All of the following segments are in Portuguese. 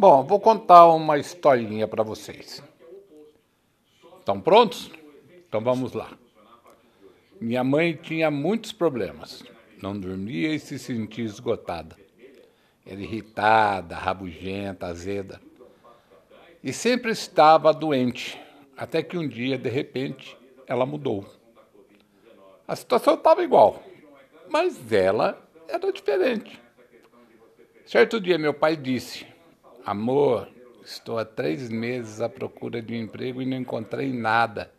Bom, vou contar uma historinha para vocês. Estão prontos? Então vamos lá. Minha mãe tinha muitos problemas. Não dormia e se sentia esgotada. Era irritada, rabugenta, azeda. E sempre estava doente, até que um dia, de repente, ela mudou. A situação estava igual, mas ela era diferente. Certo dia, meu pai disse: Amor, estou há três meses à procura de um emprego e não encontrei nada.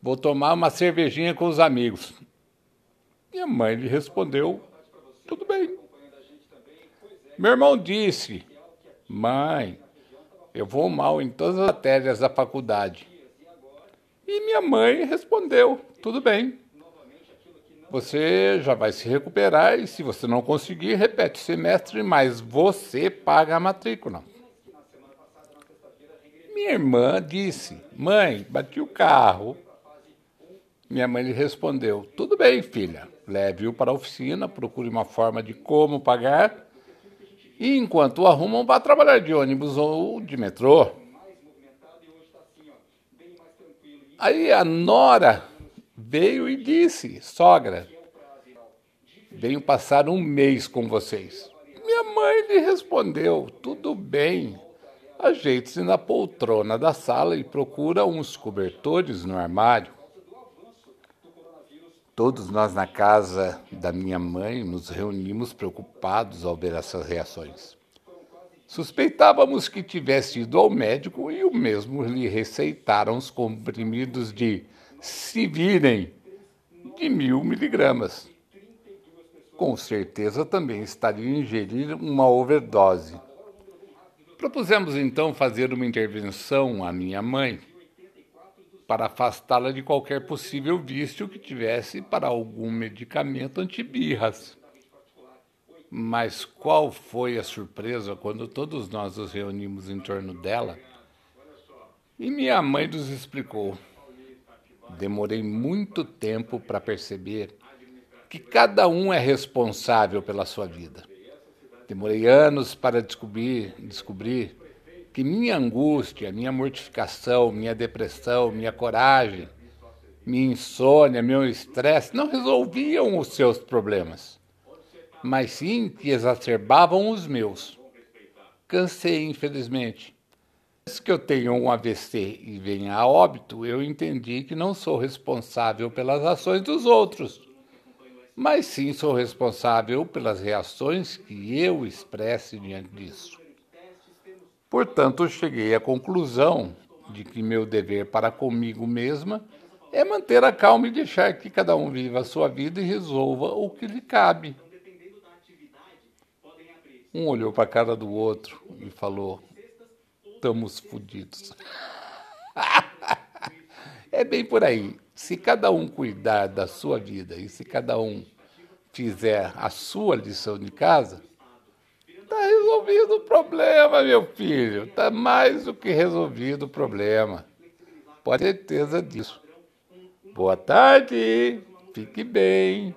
Vou tomar uma cervejinha com os amigos. Minha mãe lhe respondeu: Tudo bem. Meu irmão disse: Mãe, eu vou mal em todas as matérias da faculdade. E minha mãe respondeu: Tudo bem. Você já vai se recuperar e se você não conseguir, repete o semestre, mas você paga a matrícula. Minha irmã disse: Mãe, bati o carro. Minha mãe lhe respondeu: Tudo bem, filha. Leve-o para a oficina, procure uma forma de como pagar. E enquanto arrumam, vá trabalhar de ônibus ou de metrô. Aí a Nora veio e disse: Sogra, venho passar um mês com vocês. Minha mãe lhe respondeu: Tudo bem. Ajeite-se na poltrona da sala e procura uns cobertores no armário. Todos nós na casa da minha mãe nos reunimos preocupados ao ver essas reações. Suspeitávamos que tivesse ido ao médico e o mesmo lhe receitaram os comprimidos de se virem de mil miligramas. Com certeza também estaria a ingerir uma overdose. Propusemos então fazer uma intervenção à minha mãe para afastá-la de qualquer possível vício que tivesse para algum medicamento antibirras. Mas qual foi a surpresa quando todos nós nos reunimos em torno dela e minha mãe nos explicou demorei muito tempo para perceber que cada um é responsável pela sua vida. Demorei anos para descobrir, descobrir que minha angústia, minha mortificação, minha depressão, minha coragem, minha insônia, meu estresse não resolviam os seus problemas, mas sim que exacerbavam os meus. Cansei, infelizmente, se que eu tenho um AVC e venha a óbito, eu entendi que não sou responsável pelas ações dos outros, mas sim sou responsável pelas reações que eu expresse diante disso. Portanto, cheguei à conclusão de que meu dever para comigo mesma é manter a calma e deixar que cada um viva a sua vida e resolva o que lhe cabe. Um olhou para a cara do outro e falou: estamos fodidos. é bem por aí. Se cada um cuidar da sua vida e se cada um fizer a sua lição de casa, está resolvido o problema, meu filho. Está mais do que resolvido o problema. Pode ter certeza disso. Boa tarde. Fique bem.